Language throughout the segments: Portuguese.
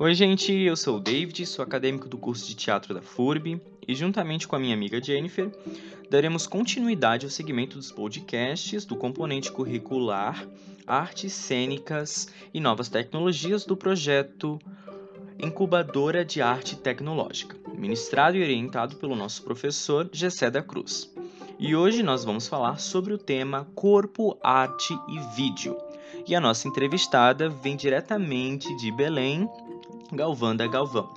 Oi, gente, eu sou o David, sou acadêmico do curso de teatro da FURB e, juntamente com a minha amiga Jennifer, daremos continuidade ao segmento dos podcasts do componente curricular Artes Cênicas e Novas Tecnologias do projeto Incubadora de Arte Tecnológica, ministrado e orientado pelo nosso professor Gessé da Cruz. E hoje nós vamos falar sobre o tema Corpo, Arte e Vídeo. E a nossa entrevistada vem diretamente de Belém, Galvanda Galvão.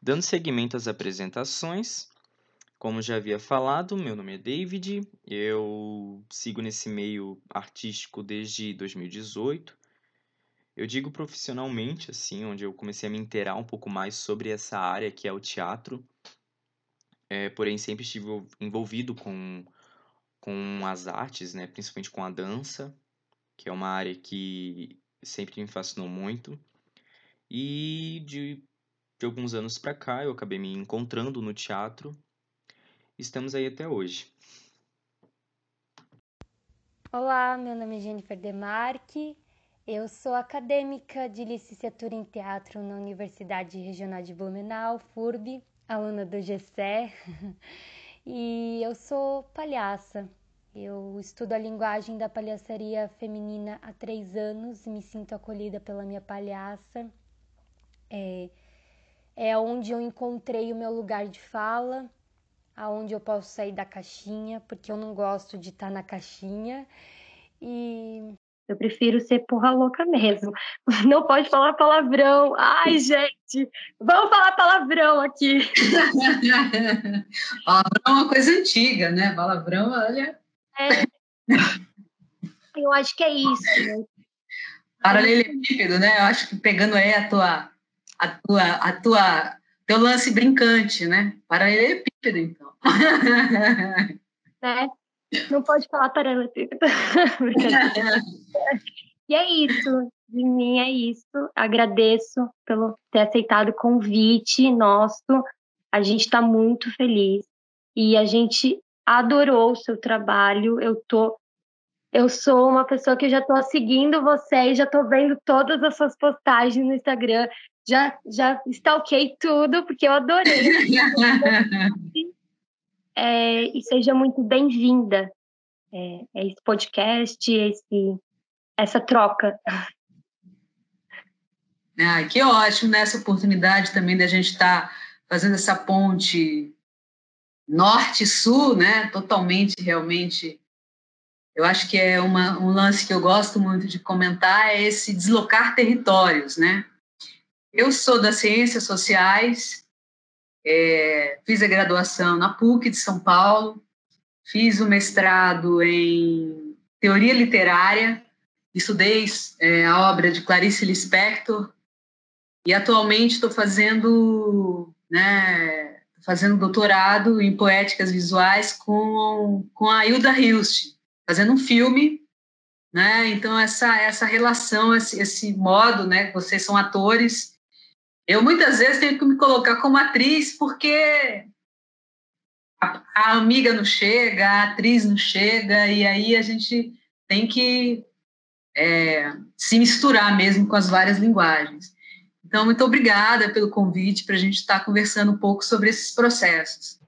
Dando seguimento às apresentações, como já havia falado, meu nome é David, eu sigo nesse meio artístico desde 2018. Eu digo profissionalmente, assim, onde eu comecei a me inteirar um pouco mais sobre essa área que é o teatro. É, porém, sempre estive envolvido com com as artes, né, principalmente com a dança, que é uma área que sempre me fascinou muito. E de, de alguns anos para cá eu acabei me encontrando no teatro. Estamos aí até hoje. Olá, meu nome é Jennifer Demarque. Eu sou acadêmica de licenciatura em teatro na Universidade Regional de Blumenau, FURB, aluna do GCE. E eu sou palhaça. Eu estudo a linguagem da palhaçaria feminina há três anos e me sinto acolhida pela minha palhaça. É, é onde eu encontrei o meu lugar de fala, aonde eu posso sair da caixinha, porque eu não gosto de estar na caixinha. E eu prefiro ser porra louca mesmo. Não pode falar palavrão. Ai, gente, vamos falar palavrão aqui. palavrão é uma coisa antiga, né? Palavrão, olha. É. Eu acho que é isso. Né? Paralelepípedo, né? Eu acho que pegando aí a tua, a tua, a tua, teu lance brincante, né? Paralelepípedo, então. Né? Não pode falar paralelepípedo. e é isso. De mim é isso. Agradeço pelo ter aceitado o convite nosso. A gente está muito feliz. E a gente adorou o seu trabalho. Eu tô eu sou uma pessoa que já estou seguindo você e já estou vendo todas as suas postagens no Instagram. Já, já stalkei tudo, porque eu adorei. é, e seja muito bem-vinda é, é esse podcast, esse, essa troca. Ah, que ótimo nessa né? oportunidade também da gente estar tá fazendo essa ponte norte-sul, né? Totalmente, realmente. Eu acho que é uma, um lance que eu gosto muito de comentar é esse deslocar territórios, né? Eu sou das ciências sociais, é, fiz a graduação na PUC de São Paulo, fiz o mestrado em teoria literária, estudei é, a obra de Clarice Lispector e atualmente estou fazendo, né, fazendo doutorado em poéticas visuais com, com a Hilda Hilst, fazendo um filme, né? Então essa essa relação, esse, esse modo, né? Vocês são atores eu muitas vezes tenho que me colocar como atriz porque a, a, amiga não chega, a atriz não chega, e aí a gente tem que é, se misturar mesmo com as várias linguagens. Então, muito obrigada pelo convite para a gente estar conversando um pouco sobre esses processos.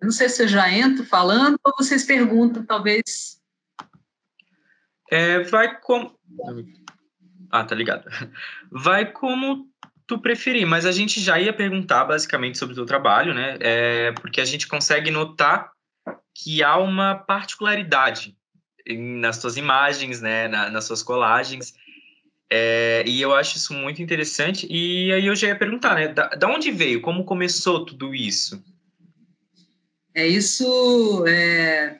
Eu não sei se eu já entro falando ou vocês perguntam, talvez. É, vai como. Ah, tá ligado. Vai como tu preferir, mas a gente já ia perguntar basicamente sobre o teu trabalho, né? É, porque a gente consegue notar que há uma particularidade nas tuas imagens, né? Na, nas suas colagens. É, e eu acho isso muito interessante. E aí eu já ia perguntar, né? Da, da onde veio? Como começou tudo isso? É isso. É...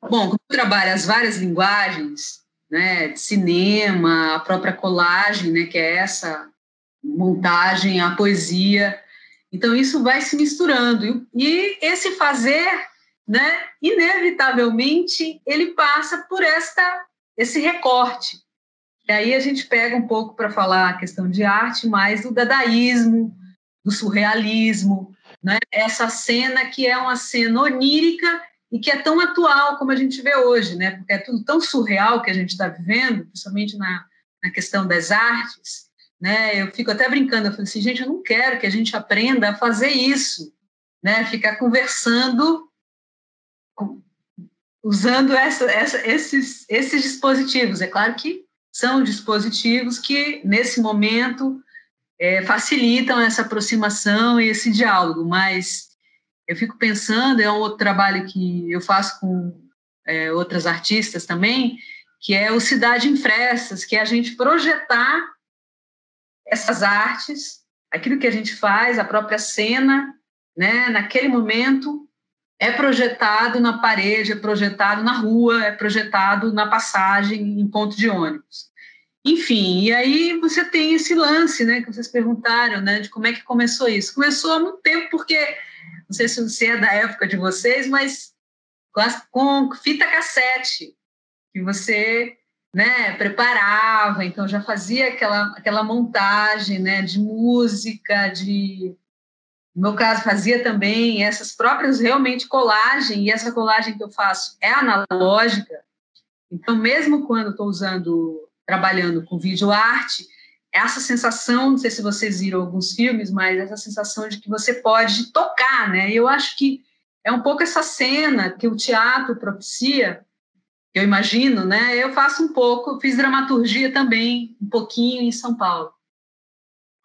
Bom, como eu trabalho as várias linguagens, né? De cinema, a própria colagem, né? Que é essa montagem, a poesia. Então, isso vai se misturando. E esse fazer, né, inevitavelmente, ele passa por esta, esse recorte. E aí a gente pega um pouco para falar a questão de arte, mais do dadaísmo, do surrealismo, né? essa cena que é uma cena onírica e que é tão atual como a gente vê hoje, né? Porque é tudo tão surreal que a gente está vivendo, principalmente na, na questão das artes, né? Eu fico até brincando, eu falo assim, gente, eu não quero que a gente aprenda a fazer isso, né? Ficar conversando usando essa, essa, esses, esses dispositivos. É claro que são dispositivos que, nesse momento, é, facilitam essa aproximação e esse diálogo, mas eu fico pensando, é um outro trabalho que eu faço com é, outras artistas também, que é o Cidade em Frestas, que é a gente projetar essas artes, aquilo que a gente faz, a própria cena, né, naquele momento, é projetado na parede, é projetado na rua, é projetado na passagem em ponto de ônibus. Enfim, e aí você tem esse lance, né, que vocês perguntaram, né, de como é que começou isso. Começou há muito tempo, porque, não sei se você é da época de vocês, mas com fita cassete, que você, né, preparava, então já fazia aquela, aquela montagem, né, de música, de no meu caso, fazia também essas próprias, realmente, colagem, e essa colagem que eu faço é analógica. Então, mesmo quando estou usando, trabalhando com vídeo arte, essa sensação, não sei se vocês viram alguns filmes, mas essa sensação de que você pode tocar, né? Eu acho que é um pouco essa cena que o teatro propicia, eu imagino, né? Eu faço um pouco, fiz dramaturgia também, um pouquinho em São Paulo.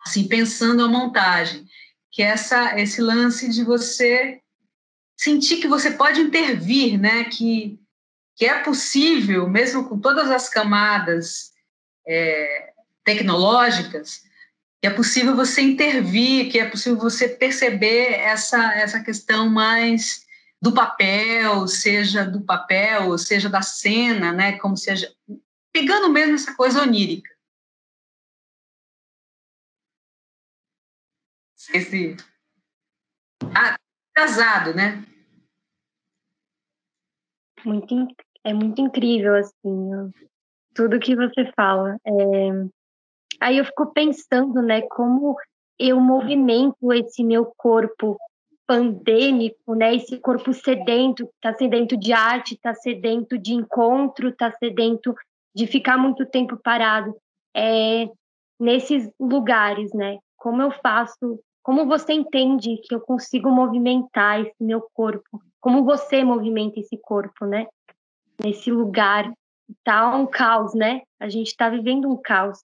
Assim, pensando a montagem que é essa, esse lance de você sentir que você pode intervir, né? que, que é possível, mesmo com todas as camadas é, tecnológicas, que é possível você intervir, que é possível você perceber essa, essa questão mais do papel, seja do papel, seja da cena, né? como seja pegando mesmo essa coisa onírica. Esse ah, casado, né? Muito, é muito incrível, assim, tudo que você fala. É... Aí eu fico pensando, né, como eu movimento esse meu corpo pandêmico, né, esse corpo sedento, está sedento de arte, está sedento de encontro, está sedento de ficar muito tempo parado, é, nesses lugares, né, como eu faço como você entende que eu consigo movimentar esse meu corpo? Como você movimenta esse corpo, né? Nesse lugar tá um caos, né? A gente está vivendo um caos.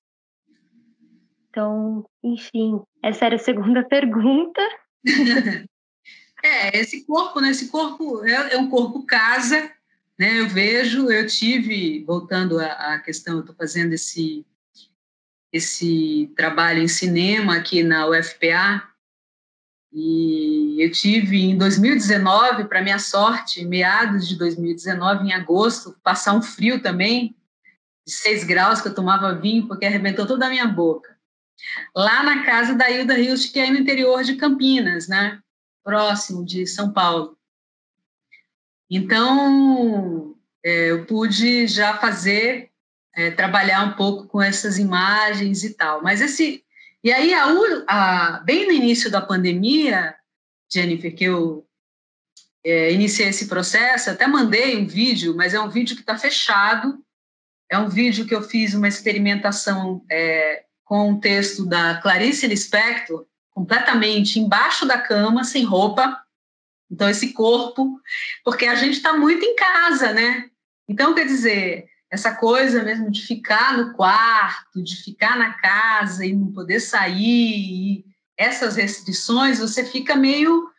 Então, enfim, essa era a segunda pergunta. é, esse corpo, né? Esse corpo é, é um corpo casa, né? Eu vejo, eu tive, voltando à, à questão, eu estou fazendo esse esse trabalho em cinema aqui na UFPA, e eu tive em 2019, para minha sorte, meados de 2019, em agosto, passar um frio também, de 6 graus, que eu tomava vinho, porque arrebentou toda a minha boca. Lá na casa da Hilda Rios, que é no interior de Campinas, né? próximo de São Paulo. Então, é, eu pude já fazer, é, trabalhar um pouco com essas imagens e tal. Mas esse, e aí, a, a, bem no início da pandemia, Jennifer, que eu é, iniciei esse processo, até mandei um vídeo, mas é um vídeo que está fechado. É um vídeo que eu fiz uma experimentação é, com um texto da Clarice Lispector, completamente embaixo da cama, sem roupa. Então, esse corpo, porque a gente está muito em casa, né? Então, quer dizer, essa coisa mesmo de ficar no quarto, de ficar na casa e não poder sair, essas restrições, você fica meio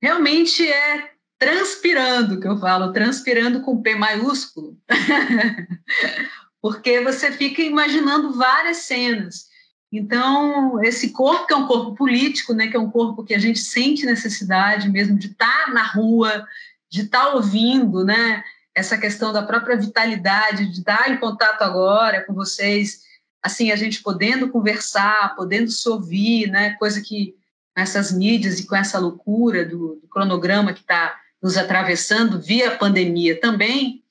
realmente é transpirando, que eu falo, transpirando com P maiúsculo. Porque você fica imaginando várias cenas. Então, esse corpo que é um corpo político, né, que é um corpo que a gente sente necessidade mesmo de estar na rua, de estar ouvindo, né, essa questão da própria vitalidade, de estar em contato agora com vocês, assim, a gente podendo conversar, podendo se ouvir, né? Coisa que nessas mídias e com essa loucura do, do cronograma que está nos atravessando via pandemia também,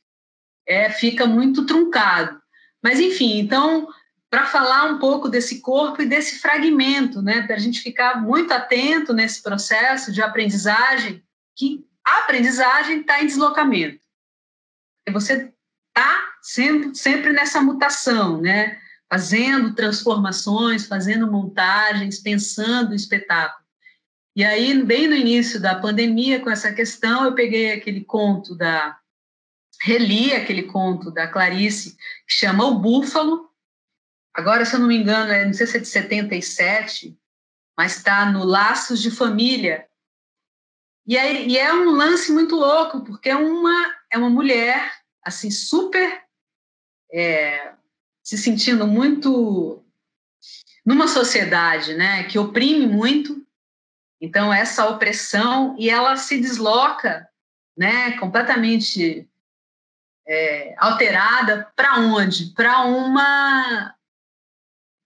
é, fica muito truncado. Mas, enfim, então, para falar um pouco desse corpo e desse fragmento, né, para a gente ficar muito atento nesse processo de aprendizagem, que A aprendizagem está em deslocamento. Você está sempre, sempre nessa mutação, né? Fazendo transformações, fazendo montagens, pensando o espetáculo. E aí, bem no início da pandemia, com essa questão, eu peguei aquele conto da. Reli aquele conto da Clarice, que chama O Búfalo. Agora, se eu não me engano, é, não sei se é de 77, mas está no Laços de Família. E, aí, e é um lance muito louco, porque é uma, é uma mulher assim super é, se sentindo muito numa sociedade né, que oprime muito, então essa opressão, e ela se desloca né, completamente é, alterada para onde? Para uma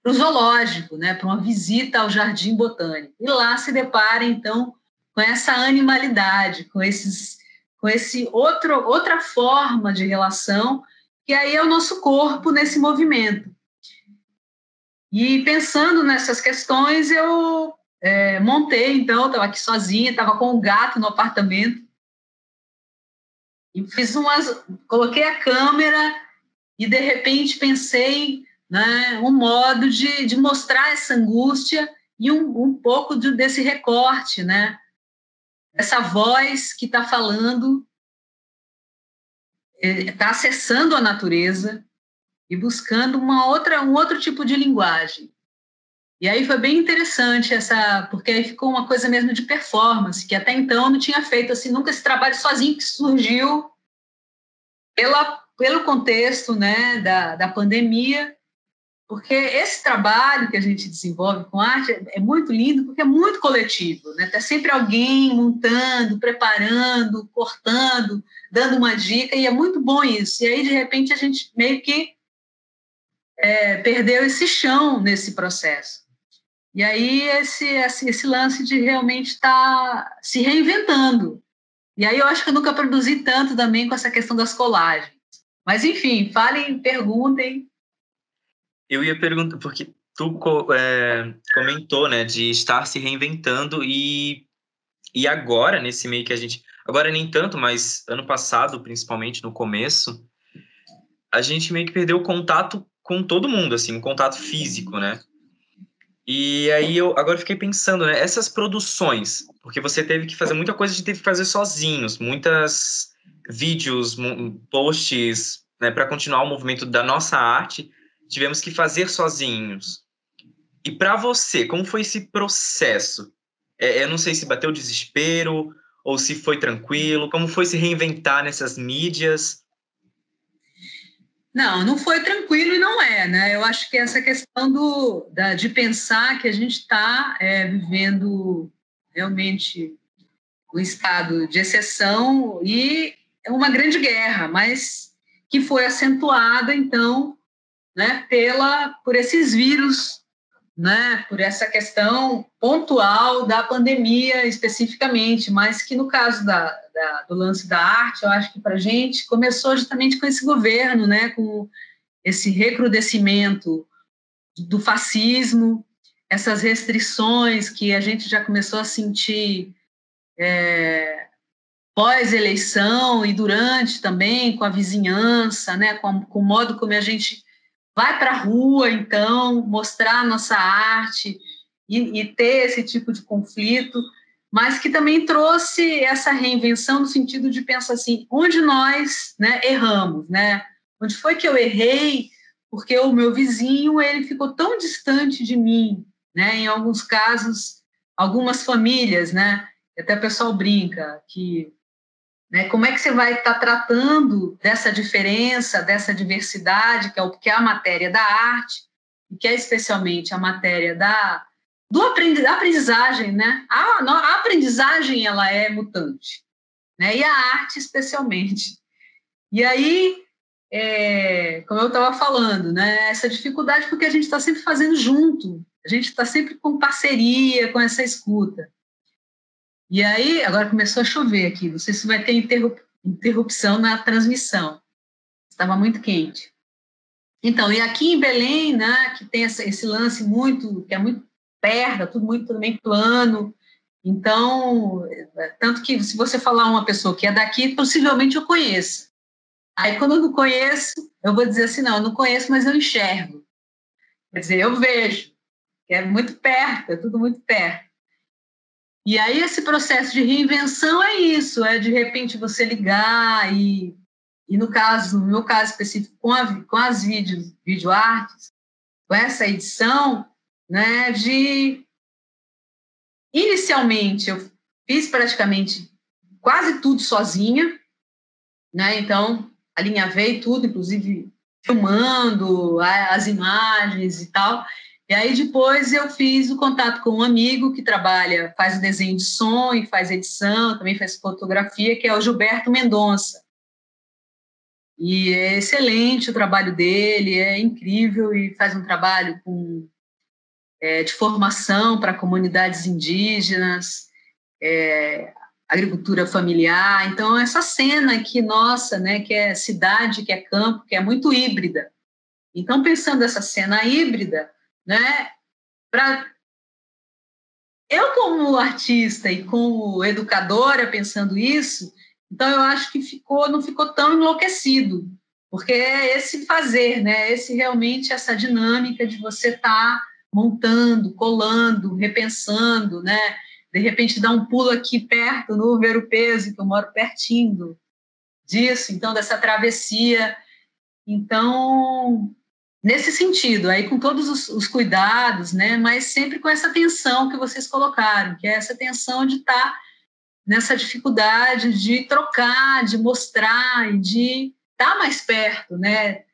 para o zoológico, né, para uma visita ao jardim botânico. E lá se depara então com essa animalidade, com esses com esse outro, outra forma de relação, que aí é o nosso corpo nesse movimento. E pensando nessas questões, eu é, montei, então, estava aqui sozinha, estava com o gato no apartamento, e fiz umas, coloquei a câmera e de repente pensei né, um modo de, de mostrar essa angústia e um, um pouco de, desse recorte, né? Essa voz que está falando, está acessando a natureza e buscando uma outra, um outro tipo de linguagem. E aí foi bem interessante essa, porque aí ficou uma coisa mesmo de performance, que até então não tinha feito assim nunca esse trabalho sozinho que surgiu pela, pelo contexto né, da, da pandemia porque esse trabalho que a gente desenvolve com arte é muito lindo, porque é muito coletivo, né? Tá sempre alguém montando, preparando, cortando, dando uma dica, e é muito bom isso. E aí, de repente, a gente meio que é, perdeu esse chão nesse processo. E aí, esse, esse, esse lance de realmente estar tá se reinventando. E aí, eu acho que eu nunca produzi tanto também com essa questão das colagens. Mas, enfim, falem, perguntem, eu ia perguntar, porque tu é, comentou, né, de estar se reinventando e, e agora, nesse meio que a gente. Agora nem tanto, mas ano passado, principalmente no começo, a gente meio que perdeu o contato com todo mundo, assim, o contato físico, né? E aí eu agora fiquei pensando, né, essas produções, porque você teve que fazer muita coisa, a gente teve que fazer sozinhos, muitas vídeos, posts, né, para continuar o movimento da nossa arte tivemos que fazer sozinhos. E para você, como foi esse processo? É, eu não sei se bateu desespero ou se foi tranquilo. Como foi se reinventar nessas mídias? Não, não foi tranquilo e não é, né? Eu acho que essa questão do, da, de pensar que a gente está é, vivendo realmente um estado de exceção e uma grande guerra, mas que foi acentuada, então, né, pela, por esses vírus, né, por essa questão pontual da pandemia especificamente, mas que no caso da, da do lance da arte, eu acho que para a gente começou justamente com esse governo, né, com esse recrudescimento do fascismo, essas restrições que a gente já começou a sentir é, pós-eleição e durante também, com a vizinhança, né, com, com o modo como a gente vai para a rua, então, mostrar nossa arte e, e, ter esse tipo de conflito, mas que também trouxe essa reinvenção no sentido de pensar assim, onde nós né, erramos, né? Onde foi que eu errei? Porque o meu vizinho ele ficou tão distante de mim, né? Em alguns casos, algumas famílias, né? Até o pessoal brinca que né? Como é que você vai estar tá tratando dessa diferença, dessa diversidade, que é o que é a matéria da arte, e que é especialmente a matéria da, do aprendizagem, né? A, a aprendizagem ela é mutante, né? E a arte especialmente. E aí, é, como eu estava falando, né? Essa dificuldade porque a gente está sempre fazendo junto, a gente está sempre com parceria, com essa escuta. E aí, agora começou a chover aqui, não sei se vai ter interrupção na transmissão. Estava muito quente. Então, e aqui em Belém, né, que tem esse lance muito, que é muito perto, tudo muito também plano, Então, tanto que se você falar uma pessoa que é daqui, possivelmente eu conheço. Aí, quando eu não conheço, eu vou dizer assim: não, eu não conheço, mas eu enxergo. Quer dizer, eu vejo, é muito perto, é tudo muito perto. E aí, esse processo de reinvenção é isso: é de repente você ligar e, e no caso, no meu caso específico, com, a, com as vídeos, videoartes, com essa edição, né, de inicialmente eu fiz praticamente quase tudo sozinha, né? Então alinhavei tudo, inclusive filmando as imagens e tal. E aí depois eu fiz o contato com um amigo que trabalha, faz o desenho de som e faz edição, também faz fotografia, que é o Gilberto Mendonça. E é excelente o trabalho dele, é incrível e faz um trabalho com, é, de formação para comunidades indígenas, é, agricultura familiar. Então, essa cena aqui nossa, né, que é cidade, que é campo, que é muito híbrida. Então, pensando essa cena híbrida, né, para eu como artista e como educadora pensando isso, então, eu acho que ficou, não ficou tão enlouquecido, porque é esse fazer, né? Esse realmente essa dinâmica de você estar tá montando, colando, repensando, né? De repente dar um pulo aqui perto no Ver o Peso, que eu moro pertinho disso, então dessa travessia. Então, nesse sentido, aí com todos os, os, cuidados, né? Mas sempre com essa tensão que vocês colocaram, que é essa tensão de estar tá nessa dificuldade de trocar, de mostrar e de estar mais perto, né?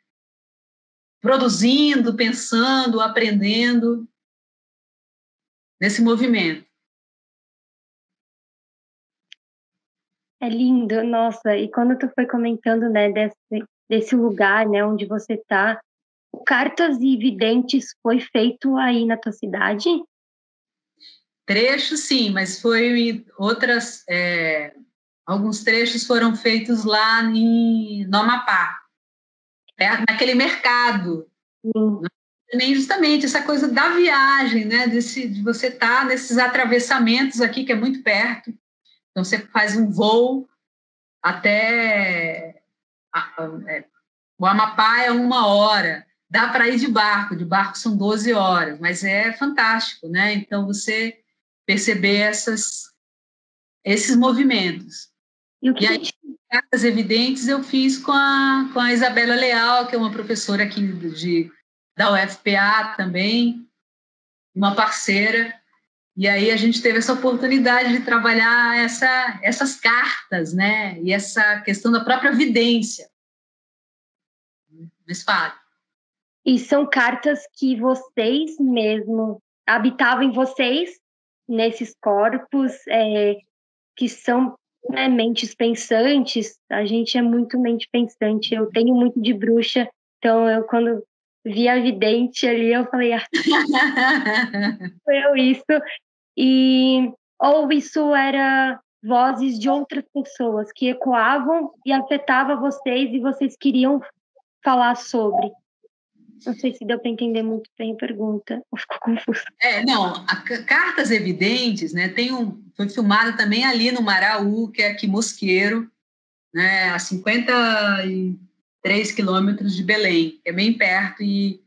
Produzindo, pensando, aprendendo nesse movimento. É lindo, nossa. E quando tu foi comentando, né, desse, desse lugar, né, onde você está, Cartas e Videntes foi feito aí na tua cidade? Trechos, sim, mas foi outras. É, alguns trechos foram feitos lá em, no Amapá, naquele mercado. Sim. Nem justamente essa coisa da viagem, né? Desse, de você estar tá nesses atravessamentos aqui, que é muito perto. Então, você faz um voo até. É, o Amapá é uma hora. Dá para ir de barco, de barco são 12 horas, mas é fantástico, né? Então, você perceber essas, esses movimentos. E, e aí, cartas evidentes eu fiz com a, com a Isabela Leal, que é uma professora aqui de, da UFPA também, uma parceira. E aí a gente teve essa oportunidade de trabalhar essa, essas cartas, né? E essa questão da própria vidência. Mas fale. E são cartas que vocês mesmo habitavam em vocês nesses corpos é, que são né, mentes pensantes. A gente é muito mente pensante. Eu tenho muito de bruxa, então eu quando vi a vidente ali, eu falei, ah, foi eu isso. E ou isso era vozes de outras pessoas que ecoavam e afetava vocês e vocês queriam falar sobre. Não sei se deu para entender muito bem a pergunta, ou ficou confuso. É, não, a, Cartas Evidentes, né, tem um, foi filmada também ali no Maraú, que é aqui Mosqueiro, né, a 53 quilômetros de Belém, que é bem perto, e,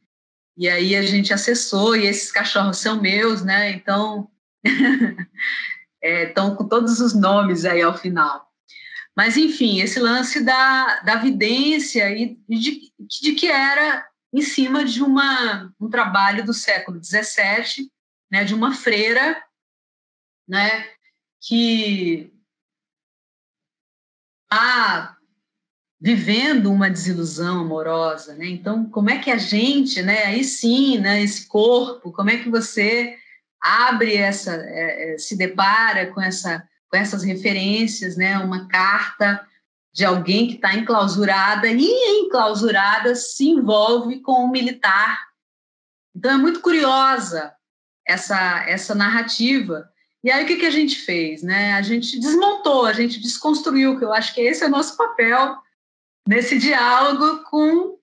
e aí a gente acessou, e esses cachorros são meus, né, então estão é, com todos os nomes aí ao final. Mas, enfim, esse lance da, da vidência e de, de que era em cima de uma, um trabalho do século XVII, né, de uma freira, né, que está vivendo uma desilusão amorosa, né? Então, como é que a gente, né, aí sim, né, esse corpo, como é que você abre essa, é, é se depara com essa, com essas referências, né? Uma carta de alguém que está enclausurada e enclausurada se envolve com um militar. Então é muito curiosa essa, essa narrativa. E aí o que, que a gente fez? Né? A gente desmontou, a gente desconstruiu, que eu acho que esse é o nosso papel nesse diálogo com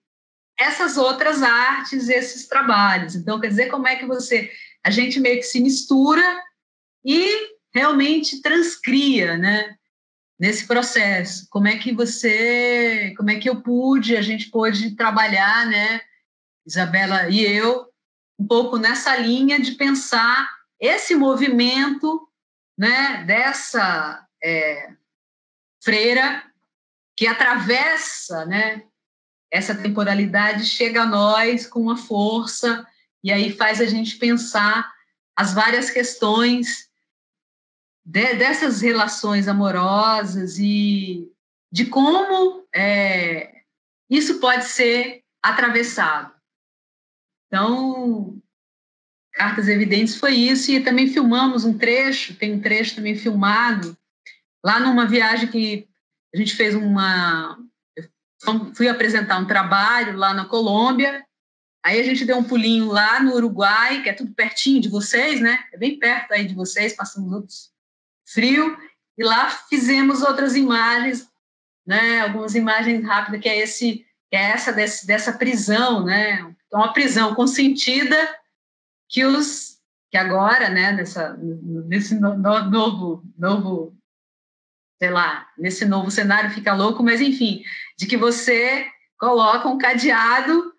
essas outras artes, esses trabalhos. Então, quer dizer, como é que você. A gente meio que se mistura e realmente transcria, né? Nesse processo, como é que você, como é que eu pude, a gente pôde trabalhar, né? Isabela e eu, um pouco nessa linha de pensar esse movimento, né? Dessa é, freira que atravessa, né? Essa temporalidade chega a nós com uma força e aí faz a gente pensar as várias questões de, dessas relações amorosas e de como é, isso pode ser atravessado. Então, Cartas Evidentes foi isso, e também filmamos um trecho, tem um trecho também filmado, lá numa viagem que a gente fez uma. Fui apresentar um trabalho lá na Colômbia, Aí a gente deu um pulinho lá no Uruguai, que é tudo pertinho de vocês, né? É bem perto aí de vocês, passamos outros frio, e lá fizemos outras imagens, né? Algumas imagens rápidas, que é esse, que é essa desse, dessa prisão, né? Então, uma prisão consentida que os que agora, né? Nessa, nesse no, no, novo novo sei lá, nesse novo cenário fica louco, mas enfim, de que você coloca um cadeado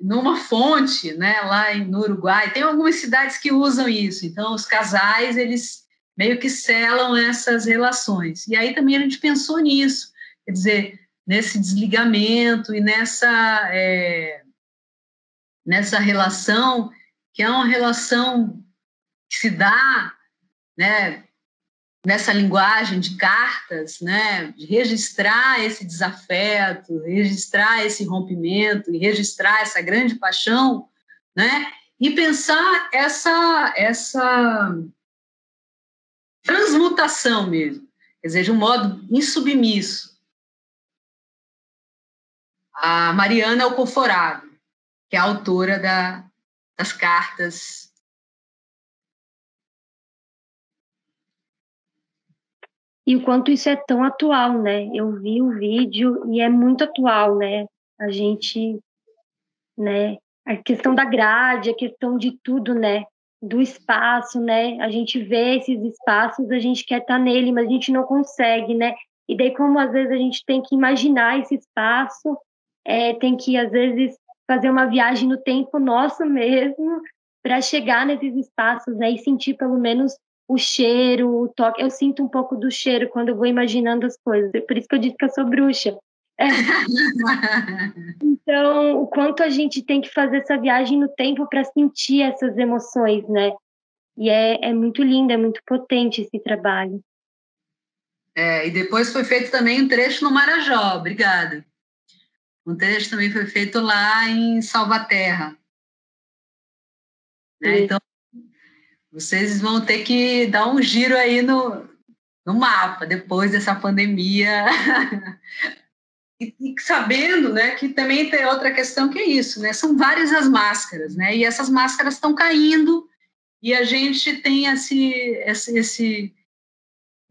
numa fonte, né, lá no Uruguai. Tem algumas cidades que usam isso. Então, os casais, eles meio que selam essas relações. E aí também a gente pensou nisso, quer dizer, nesse desligamento e nessa, é, nessa relação, que é uma relação que se dá, né, nessa linguagem de cartas, né, de registrar esse desafeto, registrar esse rompimento e registrar essa grande paixão, né, e pensar essa essa transmutação mesmo, quer dizer, de um modo insubmisso. A Mariana Alcoforado, que é a autora da, das cartas E o quanto isso é tão atual, né? Eu vi o vídeo e é muito atual, né? A gente, né? A questão da grade, a questão de tudo, né? Do espaço, né? A gente vê esses espaços, a gente quer estar nele, mas a gente não consegue, né? E daí, como às vezes a gente tem que imaginar esse espaço, é, tem que, às vezes, fazer uma viagem no tempo nosso mesmo para chegar nesses espaços, né? E sentir pelo menos o cheiro, o toque. Eu sinto um pouco do cheiro quando eu vou imaginando as coisas. Por isso que eu disse que eu sou bruxa. É. então, o quanto a gente tem que fazer essa viagem no tempo para sentir essas emoções, né? E é, é muito lindo, é muito potente esse trabalho. É, e depois foi feito também um trecho no Marajó, obrigada. Um trecho também foi feito lá em Salvaterra. Né? Então, vocês vão ter que dar um giro aí no, no mapa depois dessa pandemia. e, sabendo né, que também tem outra questão que é isso, né? São várias as máscaras, né? E essas máscaras estão caindo e a gente tem esse, esse, esse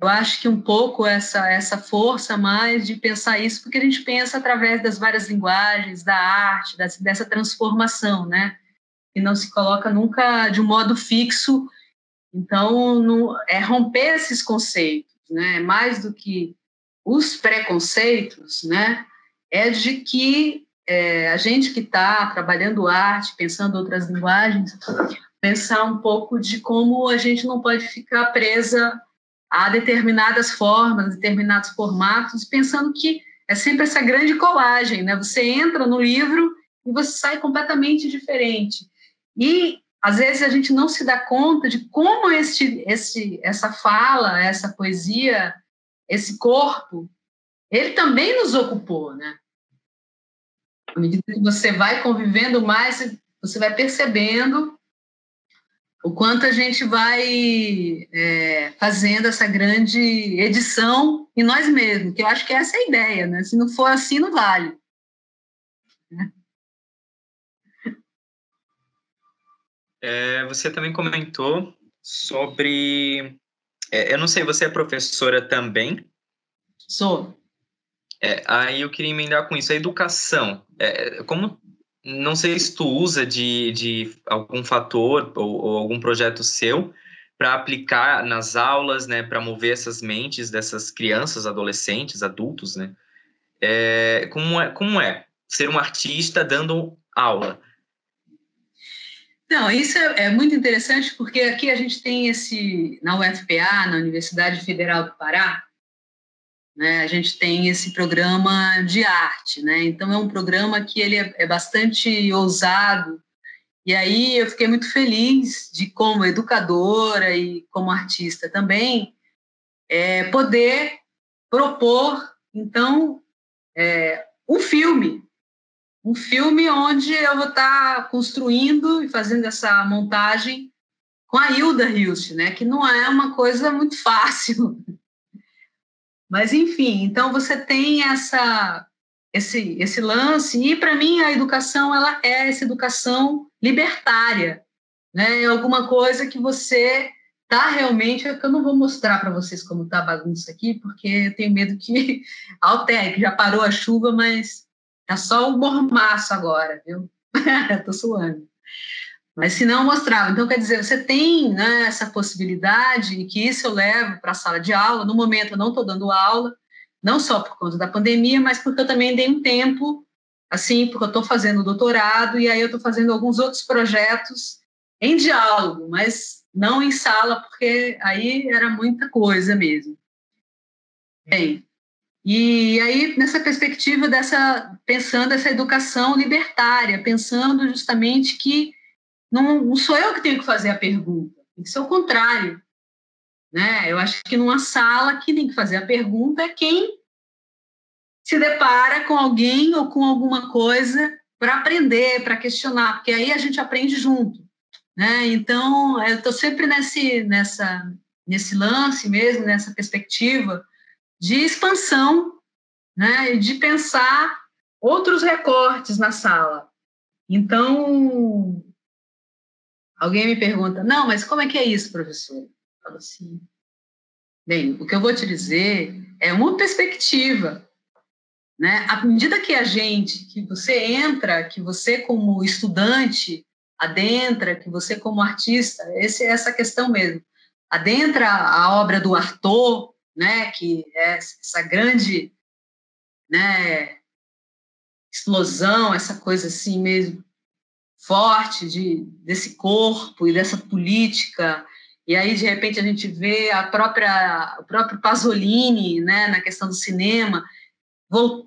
eu acho que um pouco essa essa força mais de pensar isso, porque a gente pensa através das várias linguagens, da arte, dessa transformação, né? e não se coloca nunca de um modo fixo. Então, é romper esses conceitos, né? Mais do que os preconceitos, né? É de que é, a gente que está trabalhando arte, pensando outras linguagens, pensar um pouco de como a gente não pode ficar presa a determinadas formas, determinados formatos, pensando que é sempre essa grande colagem, né? Você entra no livro e você sai completamente diferente. E às vezes a gente não se dá conta de como este, esse, essa fala, essa poesia, esse corpo, ele também nos ocupou, né? À medida que você vai convivendo mais, você vai percebendo o quanto a gente vai é, fazendo essa grande edição em nós mesmos, que eu acho que essa é a ideia, né? Se não for assim, não vale. É, você também comentou sobre. É, eu não sei, você é professora também? Sou. É, aí eu queria emendar com isso. A educação. É, como. Não sei se tu usa de, de algum fator ou, ou algum projeto seu para aplicar nas aulas, né, para mover essas mentes dessas crianças, adolescentes, adultos, né? É, como é como é ser um artista dando aula? Não, isso é, é, muito interessante porque aqui a gente tem esse na UFPA, na Universidade Federal do Pará, né, a gente tem esse programa de arte, né? Então é um programa que ele é, é bastante ousado e aí eu fiquei muito feliz de, como educadora e como artista também, é, poder propor, então, é, um filme. Um filme onde eu vou estar construindo e fazendo essa montagem com a Hilda Hilst, né? que não é uma coisa muito fácil. Mas, enfim, então você tem essa esse, esse lance. E, para mim, a educação ela é essa educação libertária. Né? É alguma coisa que você tá realmente. É eu não vou mostrar para vocês como tá a bagunça aqui, porque eu tenho medo que altere, que já parou a chuva, mas tá só o mormaço agora, viu? Estou suando. Mas se não, mostrava. Então, quer dizer, você tem né, essa possibilidade, e que isso eu levo para a sala de aula. No momento, eu não estou dando aula, não só por conta da pandemia, mas porque eu também dei um tempo, assim, porque eu estou fazendo doutorado e aí eu estou fazendo alguns outros projetos em diálogo, mas não em sala, porque aí era muita coisa mesmo. Bem, e aí nessa perspectiva dessa pensando essa educação libertária, pensando justamente que não, não sou eu que tenho que fazer a pergunta, tem que ser o contrário. Né? Eu acho que numa sala que tem que fazer a pergunta é quem se depara com alguém ou com alguma coisa para aprender, para questionar, porque aí a gente aprende junto. Né? Então, eu estou sempre nesse, nessa, nesse lance mesmo, nessa perspectiva de expansão, né? de pensar outros recortes na sala. Então, alguém me pergunta, não, mas como é que é isso, professor? Eu falo assim, Bem, o que eu vou te dizer é uma perspectiva. Né? À medida que a gente, que você entra, que você como estudante adentra, que você como artista, esse, essa questão mesmo, adentra a obra do Arthur, né, que é essa grande né, explosão, essa coisa assim mesmo forte de, desse corpo e dessa política e aí, de repente, a gente vê a própria, o próprio Pasolini, né, na questão do cinema,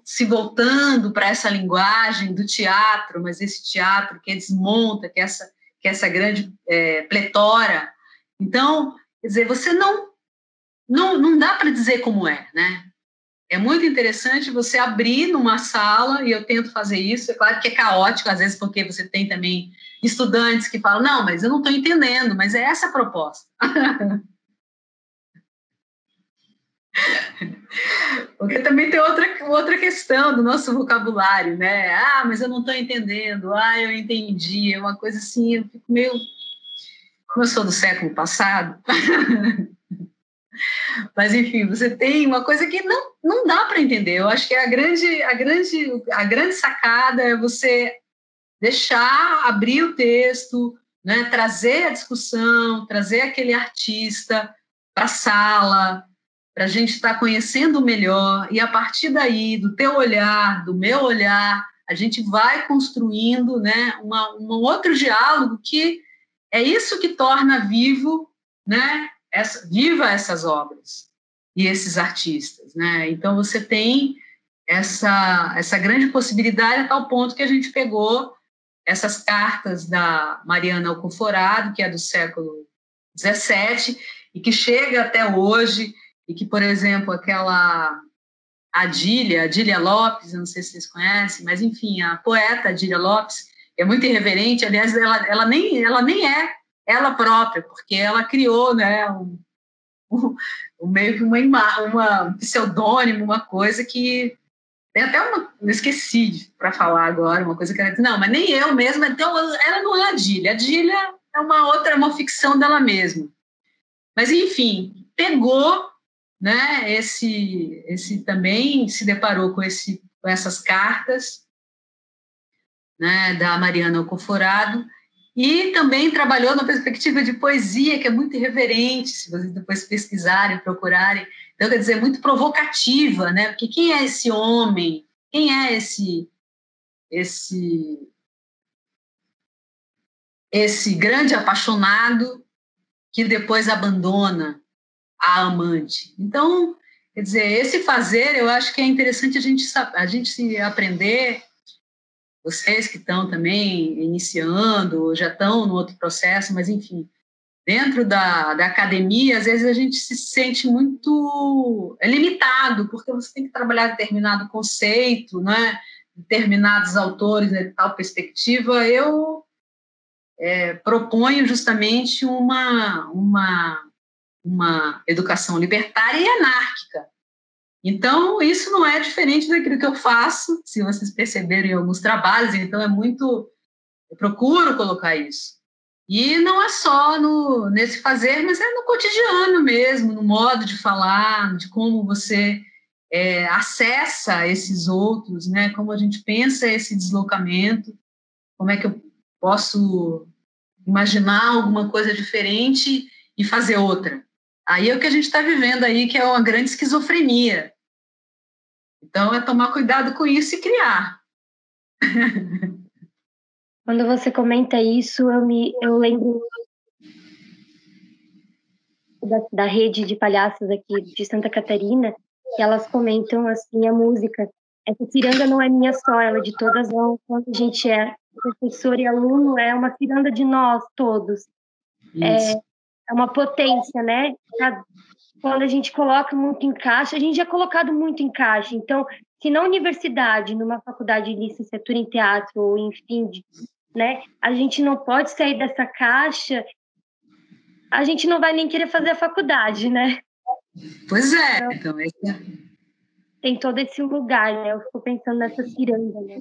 se voltando para essa linguagem do teatro, mas esse teatro que desmonta, que é essa, que é essa grande é, pletora. Então, quer dizer, você não, não, não dá para dizer como é, né? É muito interessante você abrir numa sala, e eu tento fazer isso, é claro que é caótico, às vezes, porque você tem também estudantes que falam, não, mas eu não estou entendendo, mas é essa a proposta. Porque também tem outra, outra questão do nosso vocabulário, né? Ah, mas eu não estou entendendo. Ah, eu entendi. É uma coisa assim, eu fico meio. Como eu sou do século passado. mas, enfim, você tem uma coisa que não, não dá para entender. Eu acho que a grande, a, grande, a grande sacada é você deixar abrir o texto, né, trazer a discussão, trazer aquele artista para a sala, para a gente estar tá conhecendo melhor, e a partir daí, do teu olhar, do meu olhar, a gente vai construindo né, uma, um outro diálogo que é isso que torna vivo, né, essa, viva essas obras e esses artistas. Né? Então, você tem essa, essa grande possibilidade a tal ponto que a gente pegou essas cartas da Mariana Alconforado, que é do século XVII, e que chega até hoje, e que, por exemplo, aquela Adília, Adília Lopes, não sei se vocês conhecem, mas enfim, a poeta Adília Lopes é muito irreverente, aliás, ela, ela, nem, ela nem é ela própria, porque ela criou né, um, um, meio que uma, uma um pseudônimo, uma coisa que tem até uma. Eu esqueci para falar agora, uma coisa que ela não, mas nem eu mesma, então ela não é a Dília. A Dília é uma outra, é uma ficção dela mesma. Mas, enfim, pegou, né, esse, esse também se deparou com, esse, com essas cartas, né, da Mariana Alcoforado, E também trabalhou na perspectiva de poesia, que é muito irreverente, se vocês depois pesquisarem, procurarem. Então, quer dizer, muito provocativa, né? Porque quem é esse homem? Quem é esse esse esse grande apaixonado que depois abandona a amante? Então, quer dizer, esse fazer, eu acho que é interessante a gente a gente se aprender vocês que estão também iniciando, já estão no outro processo, mas enfim, dentro da, da academia, às vezes a gente se sente muito é limitado, porque você tem que trabalhar determinado conceito, né? determinados autores, né, tal perspectiva. Eu é, proponho justamente uma, uma, uma educação libertária e anárquica, então, isso não é diferente daquilo que eu faço, se vocês perceberem em alguns trabalhos, então é muito. Eu procuro colocar isso. E não é só no, nesse fazer, mas é no cotidiano mesmo, no modo de falar, de como você é, acessa esses outros, né? como a gente pensa esse deslocamento, como é que eu posso imaginar alguma coisa diferente e fazer outra. Aí é o que a gente está vivendo aí, que é uma grande esquizofrenia. Então, é tomar cuidado com isso e criar. Quando você comenta isso, eu me eu lembro da, da rede de palhaços aqui de Santa Catarina, que elas comentam assim a música. Essa ciranda não é minha só, ela é de todas nós. Quando a gente é professor e aluno, é uma ciranda de nós todos. É, é uma potência, né? Quando a gente coloca muito em caixa, a gente já é colocado muito em caixa. Então, se na universidade, numa faculdade de licenciatura em teatro, ou enfim, né, a gente não pode sair dessa caixa, a gente não vai nem querer fazer a faculdade, né? Pois é, então, então é... tem todo esse lugar, né? Eu fico pensando nessa ciranda, né?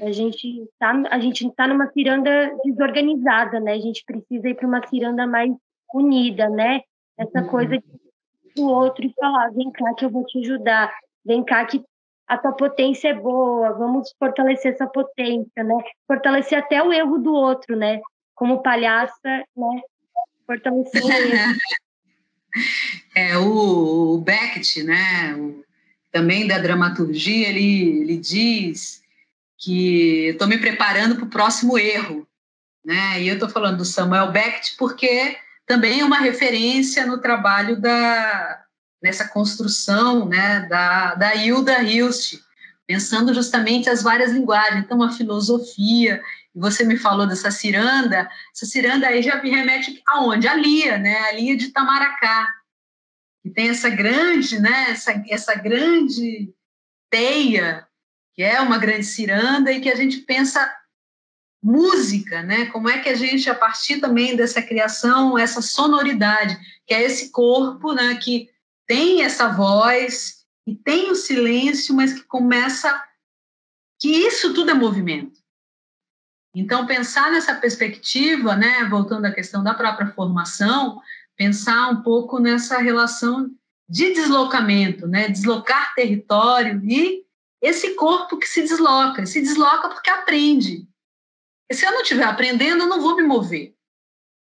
A gente tá, a gente tá numa ciranda desorganizada, né? A gente precisa ir para uma ciranda mais unida, né? Essa uhum. coisa de o outro e falar: vem cá que eu vou te ajudar, vem cá que a tua potência é boa, vamos fortalecer essa potência, né? Fortalecer até o erro do outro, né? Como palhaça, né? Fortalecer o erro. É, o, o Beckett, né? O, também da dramaturgia, ele, ele diz que estou me preparando para o próximo erro, né? E eu estou falando do Samuel Beckett porque também é uma referência no trabalho da nessa construção né, da, da Hilda Hilst, pensando justamente as várias linguagens, então a filosofia, e você me falou dessa ciranda, essa ciranda aí já me remete aonde? A Lia, né, a Lia de Tamaracá, que tem essa grande, né, essa, essa grande teia, que é uma grande ciranda, e que a gente pensa música, né? Como é que a gente, a partir também dessa criação, essa sonoridade, que é esse corpo, né? Que tem essa voz e tem o silêncio, mas que começa que isso tudo é movimento. Então pensar nessa perspectiva, né? Voltando à questão da própria formação, pensar um pouco nessa relação de deslocamento, né? Deslocar território e esse corpo que se desloca, se desloca porque aprende, se eu não estiver aprendendo, eu não vou me mover.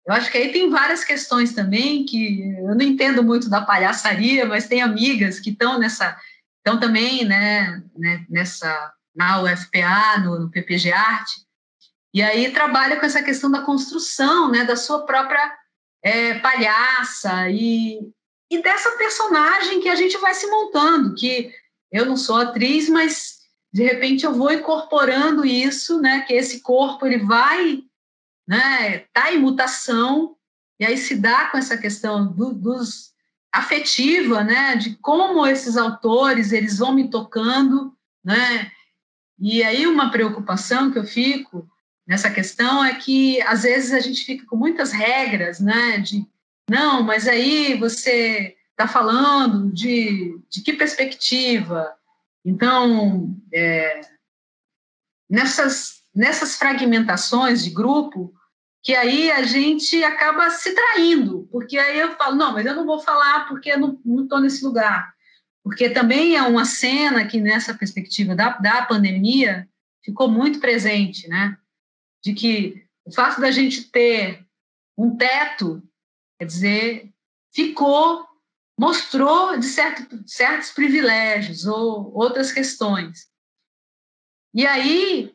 Eu acho que aí tem várias questões também que eu não entendo muito da palhaçaria, mas tem amigas que estão nessa, estão também, né, né, nessa na UFPA, no, no PPG Arte, e aí trabalha com essa questão da construção, né, da sua própria é, palhaça e, e dessa personagem que a gente vai se montando, que eu não sou atriz, mas de repente eu vou incorporando isso, né, que esse corpo ele vai, né, tá em mutação e aí se dá com essa questão do, dos afetiva, né, de como esses autores eles vão me tocando, né, e aí uma preocupação que eu fico nessa questão é que às vezes a gente fica com muitas regras, né, de não, mas aí você está falando de, de que perspectiva, então, é, nessas, nessas fragmentações de grupo, que aí a gente acaba se traindo, porque aí eu falo, não, mas eu não vou falar porque eu não estou nesse lugar. Porque também é uma cena que, nessa perspectiva da, da pandemia, ficou muito presente, né? De que o fato da gente ter um teto, quer dizer, ficou, mostrou de certo, certos privilégios ou outras questões. E aí,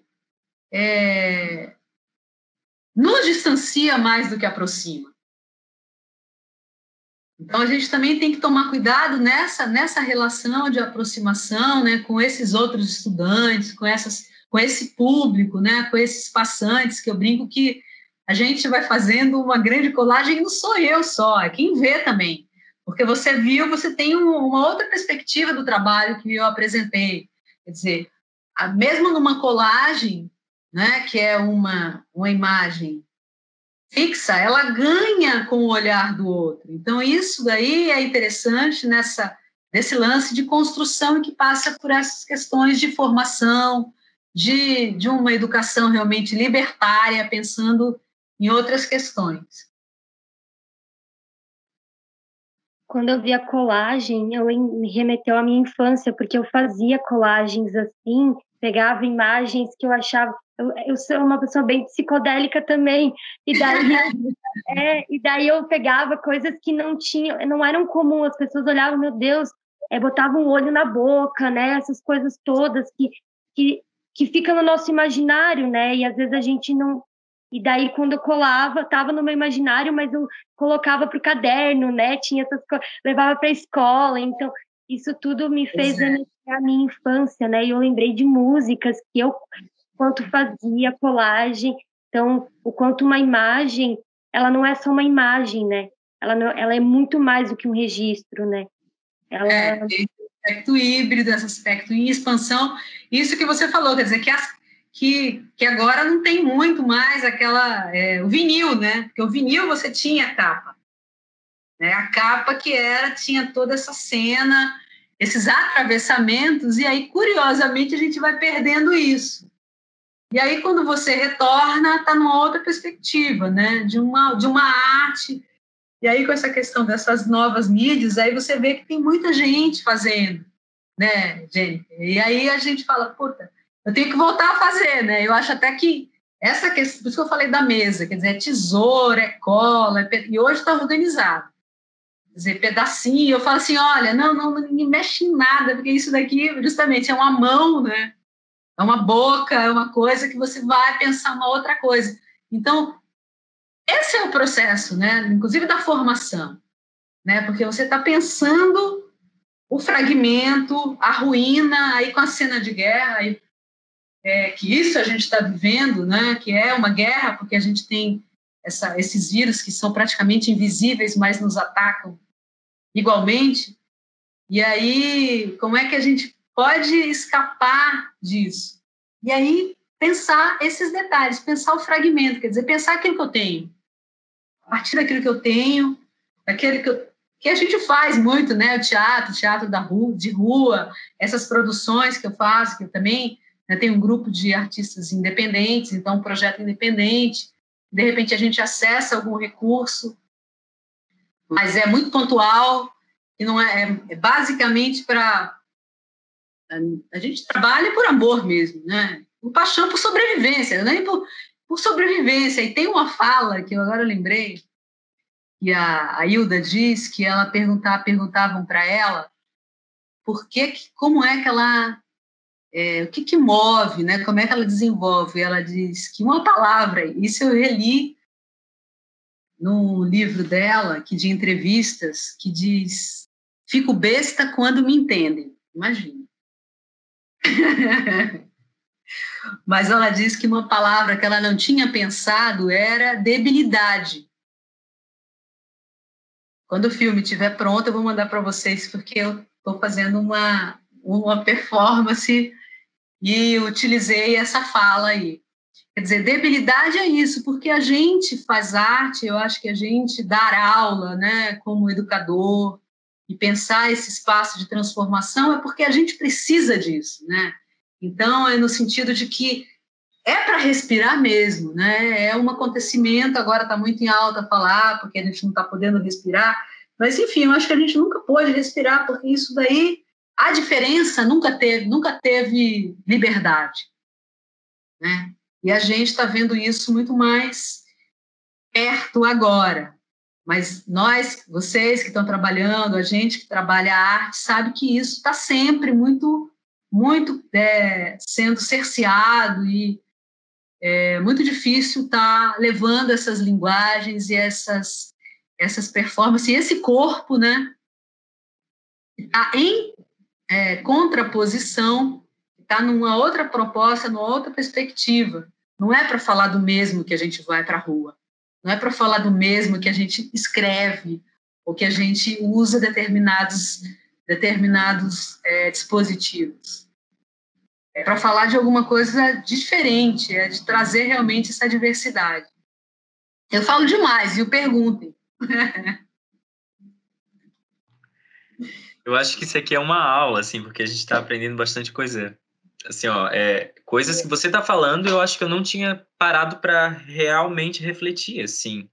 é, nos distancia mais do que aproxima. Então, a gente também tem que tomar cuidado nessa, nessa relação de aproximação né, com esses outros estudantes, com, essas, com esse público, né, com esses passantes, que eu brinco que a gente vai fazendo uma grande colagem, não sou eu só, é quem vê também. Porque você viu, você tem um, uma outra perspectiva do trabalho que eu apresentei. Quer dizer, mesmo numa colagem, né, que é uma, uma imagem fixa, ela ganha com o olhar do outro. Então, isso daí é interessante nessa nesse lance de construção que passa por essas questões de formação, de, de uma educação realmente libertária, pensando em outras questões. Quando eu vi a colagem, eu me remeteu à minha infância, porque eu fazia colagens assim, pegava imagens que eu achava eu, eu sou uma pessoa bem psicodélica também, e daí, é, e daí eu pegava coisas que não tinham, não eram comuns, as pessoas olhavam, meu Deus, é, botavam um olho na boca, né, essas coisas todas que, que, que ficam no nosso imaginário, né, e às vezes a gente não, e daí, quando eu colava, estava no meu imaginário, mas eu colocava para o caderno, né? Tinha essas coisas, levava para a escola. Então, isso tudo me fez é. a minha infância, né? E eu lembrei de músicas que eu quanto fazia colagem. Então, o quanto uma imagem, ela não é só uma imagem, né? Ela, não, ela é muito mais do que um registro, né? Ela... É, esse aspecto híbrido, esse aspecto em expansão. Isso que você falou, quer dizer, que, as, que, que agora não tem muito mais aquela... É, o vinil, né? Porque o vinil você tinha a capa. Né? A capa que era, tinha toda essa cena, esses atravessamentos, e aí, curiosamente, a gente vai perdendo isso. E aí, quando você retorna, está numa outra perspectiva, né? De uma, de uma arte. E aí, com essa questão dessas novas mídias, aí você vê que tem muita gente fazendo, né, Jennifer? E aí a gente fala, puta, eu tenho que voltar a fazer, né? Eu acho até que essa questão, por isso que eu falei da mesa, quer dizer, é tesoura, é cola, é, e hoje está organizado. Quer dizer, pedacinho, eu falo assim, olha, não, não, não me mexe em nada, porque isso daqui, justamente, é uma mão, né? é uma boca, é uma coisa que você vai pensar uma outra coisa. Então, esse é o processo, né? Inclusive da formação, né? Porque você está pensando o fragmento, a ruína, aí com a cena de guerra, aí, é, que isso a gente está vivendo, né? Que é uma guerra, porque a gente tem essa, esses vírus que são praticamente invisíveis, mas nos atacam igualmente. E aí, como é que a gente pode escapar disso. E aí pensar esses detalhes, pensar o fragmento, quer dizer, pensar aquilo que eu tenho. A partir daquilo que eu tenho, daquele que, que a gente faz muito, né? O teatro, teatro da rua, de rua, essas produções que eu faço, que eu também né, tenho um grupo de artistas independentes, então um projeto independente. De repente a gente acessa algum recurso, mas é muito pontual e não é, é, é basicamente para a gente trabalha por amor mesmo, né? Por paixão por sobrevivência, nem por, por sobrevivência. E tem uma fala que eu agora lembrei, que a, a Hilda diz que ela perguntar, perguntavam para ela por que, como é que ela, é, o que, que move, né? Como é que ela desenvolve? Ela diz que uma palavra, isso eu reli no livro dela, que de entrevistas, que diz: fico besta quando me entendem. Imagina. Mas ela disse que uma palavra que ela não tinha pensado era debilidade. Quando o filme estiver pronto, eu vou mandar para vocês, porque eu estou fazendo uma, uma performance e utilizei essa fala aí. Quer dizer, debilidade é isso, porque a gente faz arte, eu acho que a gente dar aula, né, como educador, e pensar esse espaço de transformação é porque a gente precisa disso, né? Então, é no sentido de que é para respirar mesmo, né? É um acontecimento, agora está muito em alta falar, porque a gente não está podendo respirar, mas enfim, eu acho que a gente nunca pôde respirar, porque isso daí, a diferença nunca teve, nunca teve liberdade, né? E a gente está vendo isso muito mais perto agora. Mas nós, vocês que estão trabalhando, a gente que trabalha a arte, sabe que isso está sempre muito, muito é, sendo cerceado e é muito difícil estar tá levando essas linguagens e essas, essas performances, e esse corpo, né, está em é, contraposição, está numa outra proposta, numa outra perspectiva. Não é para falar do mesmo que a gente vai para a rua, não é para falar do mesmo que a gente escreve ou que a gente usa determinados, determinados é, dispositivos é para falar de alguma coisa diferente, é de trazer realmente essa diversidade. Eu falo demais, viu? Perguntem. Eu acho que isso aqui é uma aula, assim, porque a gente está aprendendo bastante coisa. Assim, ó, é, coisas que você está falando, eu acho que eu não tinha parado para realmente refletir, assim.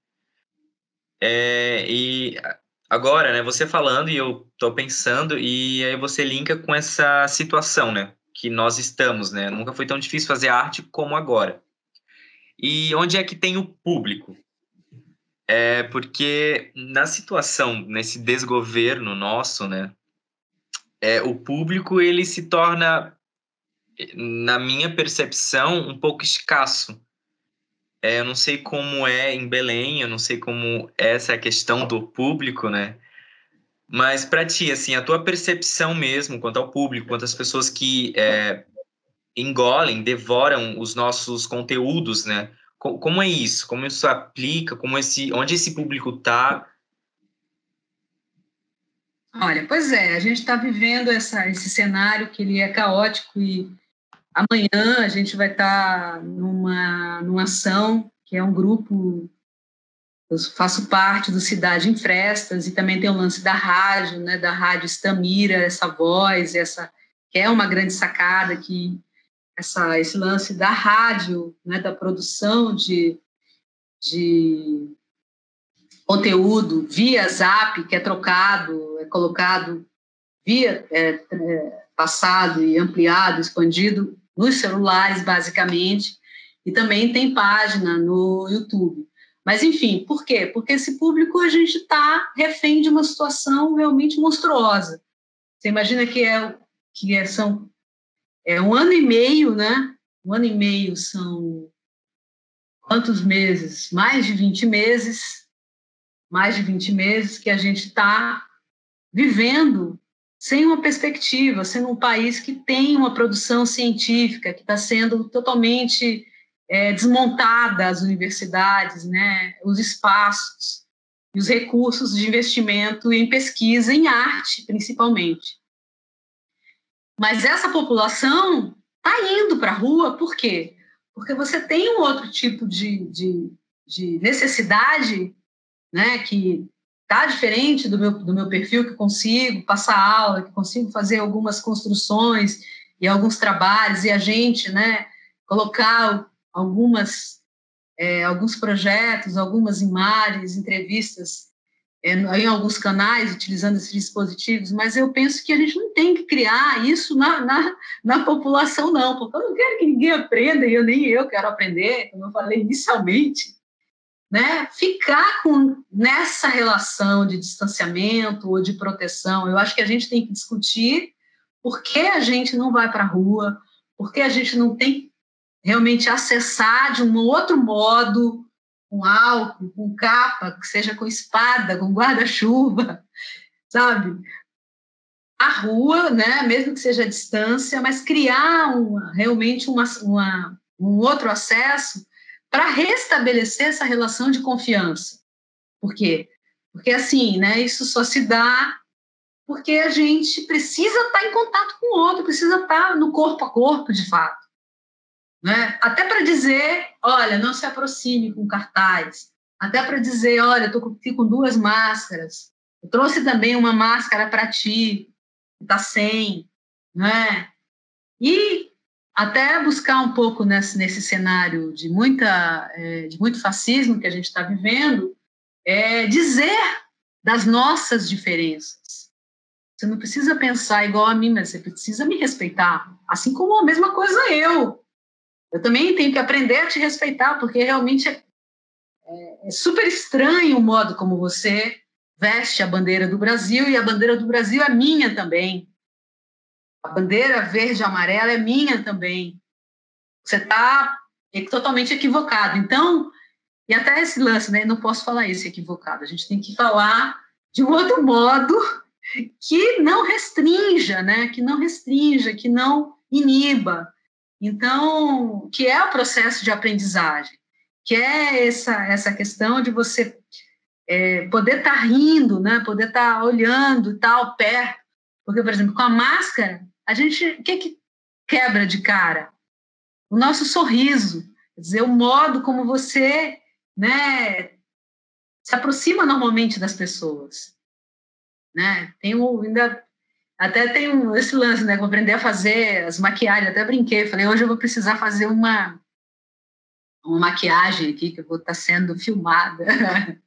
É, e agora, né, você falando e eu estou pensando, e aí você linka com essa situação, né? que nós estamos, né? Nunca foi tão difícil fazer arte como agora. E onde é que tem o público? É porque na situação, nesse desgoverno nosso, né? É, o público ele se torna, na minha percepção, um pouco escasso. É, eu não sei como é em Belém, eu não sei como é essa questão do público, né? Mas para ti, assim, a tua percepção mesmo quanto ao público, quanto às pessoas que é, engolem, devoram os nossos conteúdos, né? Como é isso? Como isso aplica? Como esse, onde esse público está? Olha, pois é, a gente está vivendo essa, esse cenário que ele é caótico e amanhã a gente vai estar tá numa, numa ação que é um grupo eu faço parte do Cidade em Frestas e também tem o lance da rádio, né, da rádio Estamira, essa voz, essa que é uma grande sacada que essa esse lance da rádio, né, da produção de, de conteúdo via Zap, que é trocado, é colocado via é, é, passado e ampliado, expandido nos celulares basicamente, e também tem página no YouTube. Mas, enfim, por quê? Porque esse público a gente está refém de uma situação realmente monstruosa. Você imagina que, é, que é, são é um ano e meio, né? Um ano e meio são quantos meses? Mais de 20 meses, mais de 20 meses que a gente está vivendo sem uma perspectiva, sendo um país que tem uma produção científica que está sendo totalmente é, desmontada as universidades, né, os espaços e os recursos de investimento em pesquisa, em arte, principalmente. Mas essa população está indo para a rua, por quê? Porque você tem um outro tipo de, de, de necessidade, né, que está diferente do meu, do meu perfil, que consigo passar aula, que consigo fazer algumas construções e alguns trabalhos, e a gente, né, colocar algumas, é, alguns projetos, algumas imagens, entrevistas é, em alguns canais utilizando esses dispositivos, mas eu penso que a gente não tem que criar isso na, na, na população, não, porque eu não quero que ninguém aprenda, e eu nem eu quero aprender, como eu falei inicialmente, né? ficar com, nessa relação de distanciamento ou de proteção. Eu acho que a gente tem que discutir por que a gente não vai para a rua, por que a gente não tem realmente acessar de um outro modo, com álcool, com capa, que seja com espada, com guarda-chuva, sabe? A rua, né, mesmo que seja à distância, mas criar uma, realmente uma, uma, um outro acesso para restabelecer essa relação de confiança. Por quê? Porque assim, né, isso só se dá porque a gente precisa estar em contato com o outro, precisa estar no corpo a corpo, de fato. Né? Até para dizer, olha, não se aproxime com cartaz. Até para dizer, olha, estou aqui com duas máscaras. Eu trouxe também uma máscara para ti, está sem. Né? E até buscar um pouco nesse, nesse cenário de, muita, é, de muito fascismo que a gente está vivendo, é dizer das nossas diferenças. Você não precisa pensar igual a mim, mas você precisa me respeitar. Assim como a mesma coisa eu. eu também tenho que aprender a te respeitar, porque realmente é, é, é super estranho o modo como você veste a bandeira do Brasil, e a bandeira do Brasil é minha também. A bandeira verde e amarela é minha também. Você está totalmente equivocado. Então, e até esse lance, né? Não posso falar isso equivocado. A gente tem que falar de um outro modo que não restrinja, né? Que não restrinja, que não iniba. Então, que é o processo de aprendizagem, que é essa essa questão de você é, poder estar tá rindo, né? Poder estar tá olhando tal perto, porque por exemplo com a máscara a gente o que que quebra de cara o nosso sorriso, quer dizer o modo como você né, se aproxima normalmente das pessoas, né? Tem o, ainda até tem um, esse lance, né? Vou aprender a fazer as maquiagens, até brinquei, falei, hoje eu vou precisar fazer uma uma maquiagem aqui que eu vou estar tá sendo filmada.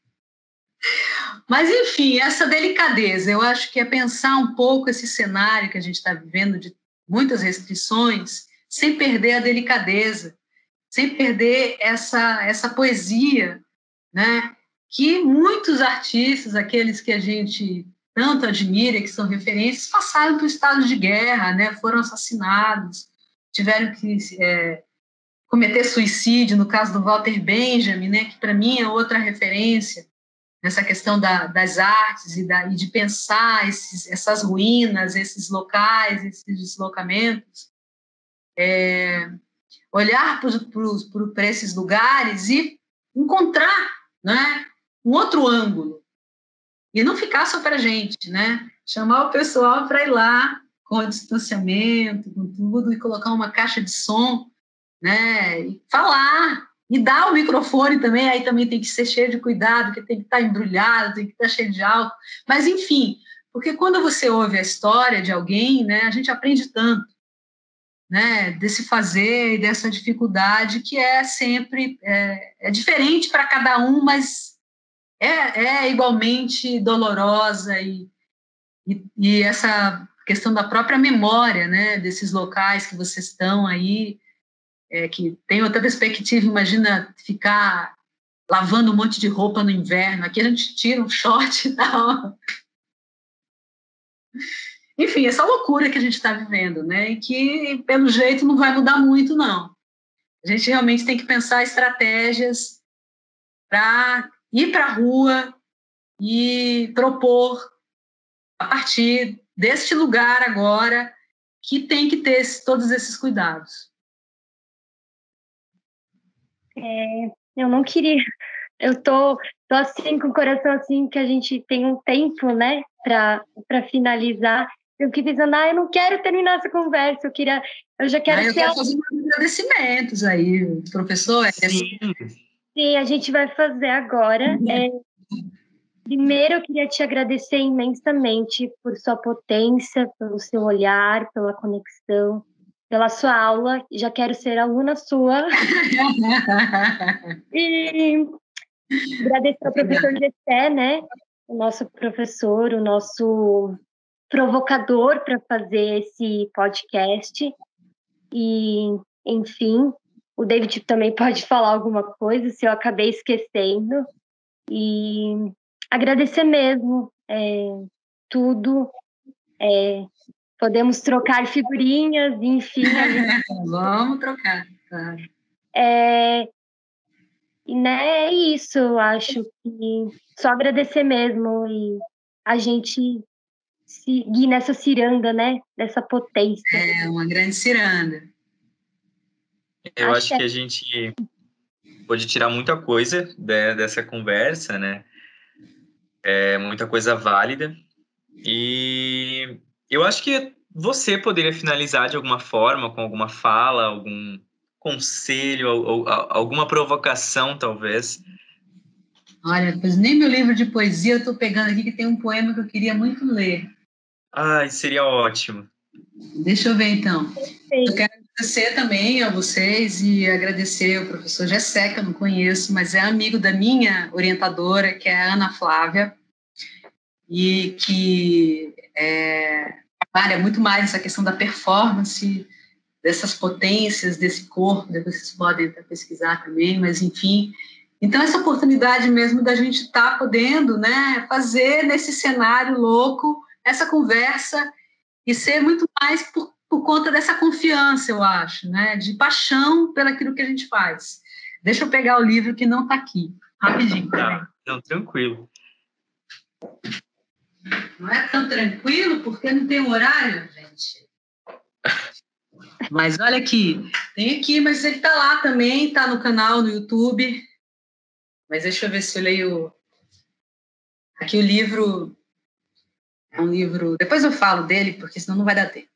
Mas enfim, essa delicadeza, eu acho que é pensar um pouco esse cenário que a gente está vivendo de muitas restrições, sem perder a delicadeza, sem perder essa, essa poesia, né? que muitos artistas, aqueles que a gente tanto admira, que são referências, passaram por estado de guerra, né? foram assassinados, tiveram que é, cometer suicídio, no caso do Walter Benjamin, né? que para mim é outra referência nessa questão da, das artes e, da, e de pensar esses, essas ruínas, esses locais, esses deslocamentos. É, olhar para esses lugares e encontrar né, um outro ângulo. E não ficar só para a gente, né? Chamar o pessoal para ir lá com o distanciamento, com tudo, e colocar uma caixa de som, né? E falar, e dar o microfone também, aí também tem que ser cheio de cuidado, que tem que estar tá embrulhado, tem que estar tá cheio de álcool. Mas, enfim, porque quando você ouve a história de alguém, né, a gente aprende tanto né, desse fazer e dessa dificuldade que é sempre é, é diferente para cada um, mas é, é igualmente dolorosa e, e, e, essa questão da própria memória, né, desses locais que vocês estão aí, é, que tem outra perspectiva, imagina ficar lavando um monte de roupa no inverno, aqui a gente tira um short e tal. Enfim, essa loucura que a gente está vivendo, né? E que, pelo jeito, não vai mudar muito, não. A gente realmente tem que pensar estratégias para ir para a rua e propor, a partir deste lugar agora, que tem que ter todos esses cuidados. É, eu não queria. Eu tô, tô assim com o coração assim que a gente tem um tempo, né, para finalizar eu fiquei pensando, ah, eu não quero terminar essa conversa, eu queria, eu já quero ah, eu ser... quero fazer agradecimentos aí, professor. É Sim. Sim, a gente vai fazer agora. Uhum. É, primeiro, eu queria te agradecer imensamente por sua potência, pelo seu olhar, pela conexão, pela sua aula. Já quero ser aluna sua. e agradecer ao professor Gessé, né? O nosso professor, o nosso provocador para fazer esse podcast. E, enfim, o David também pode falar alguma coisa se eu acabei esquecendo. E agradecer mesmo é, tudo. É, podemos trocar figurinhas, enfim. Vamos trocar, claro. É, e né, é isso, eu acho que só agradecer mesmo e a gente seguir nessa ciranda, né? Dessa potência. É, uma grande ciranda. Eu acho, acho que a gente pode tirar muita coisa de, dessa conversa, né? É muita coisa válida. E eu acho que você poderia finalizar de alguma forma, com alguma fala, algum conselho, ou, ou, alguma provocação, talvez. Olha, pois nem meu livro de poesia eu estou pegando aqui, que tem um poema que eu queria muito ler. Ai, seria ótimo. Deixa eu ver então. Eu quero agradecer também a vocês e agradecer ao professor Gessé, que eu não conheço, mas é amigo da minha orientadora, que é a Ana Flávia, e que é, trabalha muito mais essa questão da performance, dessas potências desse corpo, depois vocês podem pesquisar também, mas enfim. Então, essa oportunidade mesmo da gente estar tá podendo né, fazer nesse cenário louco essa conversa e ser muito mais por, por conta dessa confiança, eu acho, né, de paixão pelaquilo que a gente faz. Deixa eu pegar o livro que não está aqui, rapidinho. Tá, não, tranquilo. Não é tão tranquilo porque não tem horário, gente. Mas olha aqui, tem aqui, mas ele está lá também, está no canal no YouTube. Mas deixa eu ver se eu leio. Aqui o livro é um livro. Depois eu falo dele, porque senão não vai dar tempo.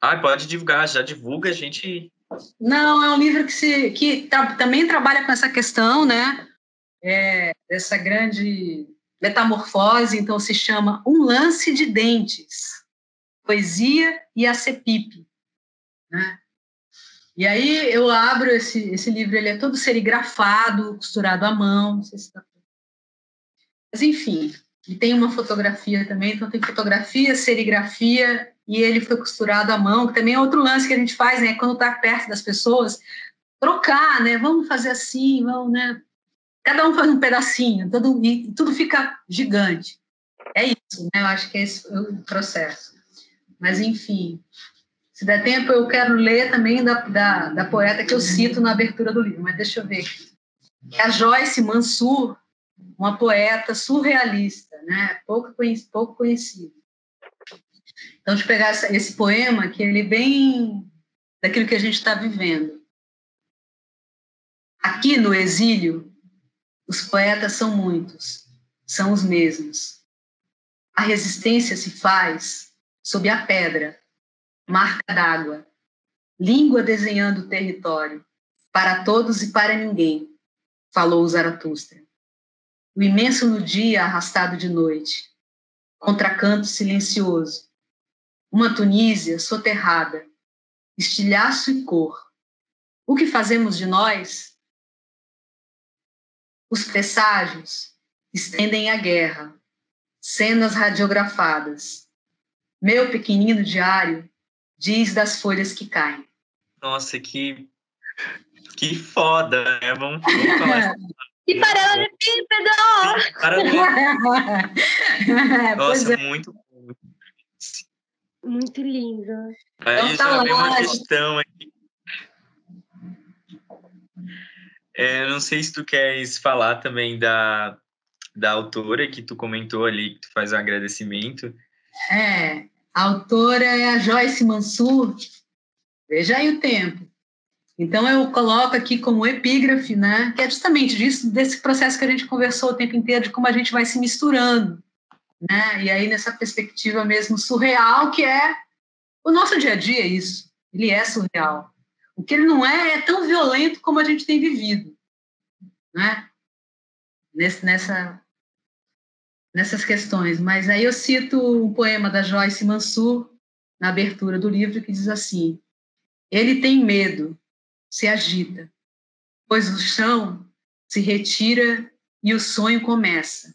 Ah, pode divulgar, já divulga, a gente. Não, é um livro que, se, que também trabalha com essa questão, né? É, dessa grande metamorfose, então se chama Um Lance de Dentes, Poesia e a Cepipe. Né? E aí eu abro esse, esse livro, ele é todo serigrafado, costurado à mão, não sei se tá... Mas enfim, e tem uma fotografia também, então tem fotografia, serigrafia, e ele foi costurado à mão, que também é outro lance que a gente faz, né? Quando está perto das pessoas, trocar, né? Vamos fazer assim, vamos, né? Cada um faz um pedacinho, tudo, e tudo fica gigante. É isso, né? Eu acho que é esse o processo. Mas, enfim, se der tempo, eu quero ler também da, da, da poeta que eu cito na abertura do livro, mas deixa eu ver. É a Joyce Mansur, uma poeta surrealista, né? pouco, conhecido, pouco conhecida. Então, eu pegar essa, esse poema, que ele é bem daquilo que a gente está vivendo. Aqui no exílio, os poetas são muitos, são os mesmos. A resistência se faz sob a pedra, marca d'água, língua desenhando o território, para todos e para ninguém, falou Zaratustra. O imenso no dia arrastado de noite, contracanto silencioso, uma Tunísia soterrada, estilhaço e cor. O que fazemos de nós? Os presságios estendem a guerra, cenas radiografadas. Meu pequenino diário diz das folhas que caem. Nossa, que que foda, né? Vamos, vamos falar. E paralelepípedo! Nossa, é. muito Muito lindo. Aí então, já vem uma questão aqui. É, não sei se tu queres falar também da, da autora que tu comentou ali, que tu faz um agradecimento. É, a autora é a Joyce Mansur. Veja aí o tempo. Então eu coloco aqui como epígrafe, né, que é justamente disso, desse processo que a gente conversou o tempo inteiro, de como a gente vai se misturando, né? E aí nessa perspectiva mesmo surreal que é o nosso dia a dia isso. Ele é surreal. Que ele não é é tão violento como a gente tem vivido, né? Nesse, nessa nessas questões. Mas aí eu cito um poema da Joyce Mansur, na abertura do livro, que diz assim: Ele tem medo, se agita, pois o chão se retira e o sonho começa.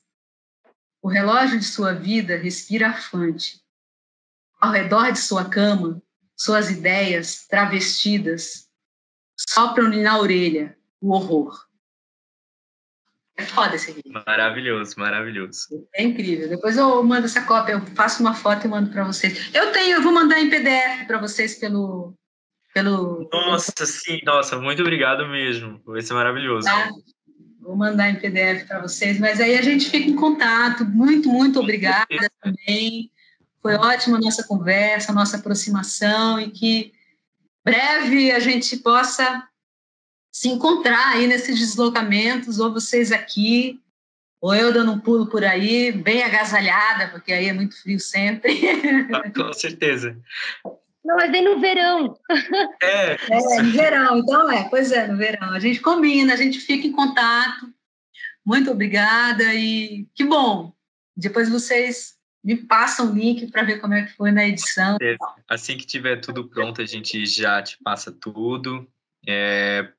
O relógio de sua vida respira afante. Ao redor de sua cama, suas ideias travestidas sopram-lhe na orelha o horror. É foda esse livro. Maravilhoso, maravilhoso. É incrível. Depois eu mando essa cópia, eu faço uma foto e mando para vocês. Eu tenho, eu vou mandar em PDF para vocês pelo, pelo. Nossa, sim, nossa, muito obrigado mesmo. Vai ser maravilhoso. Tá? Vou mandar em PDF para vocês, mas aí a gente fica em contato. Muito, muito obrigada também. Foi ótima a nossa conversa, a nossa aproximação e que breve a gente possa se encontrar aí nesses deslocamentos, ou vocês aqui, ou eu dando um pulo por aí, bem agasalhada, porque aí é muito frio sempre. Ah, com certeza. Não, mas vem no verão. É. é, no verão, então é, pois é, no verão. A gente combina, a gente fica em contato. Muito obrigada e que bom. Depois vocês me passam o link para ver como é que foi na edição. Assim que tiver tudo pronto, a gente já te passa tudo. É,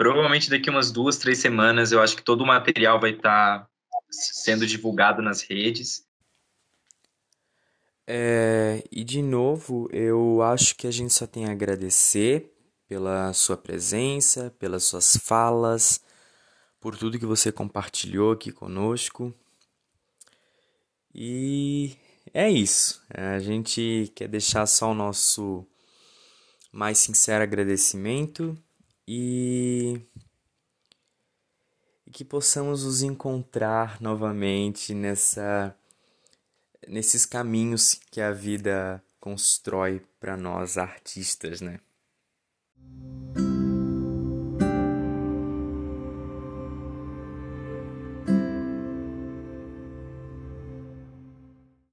Provavelmente daqui umas duas, três semanas, eu acho que todo o material vai estar tá sendo divulgado nas redes. É, e de novo, eu acho que a gente só tem a agradecer pela sua presença, pelas suas falas, por tudo que você compartilhou aqui conosco. E é isso. A gente quer deixar só o nosso mais sincero agradecimento e, e que possamos nos encontrar novamente nessa nesses caminhos que a vida constrói para nós artistas, né?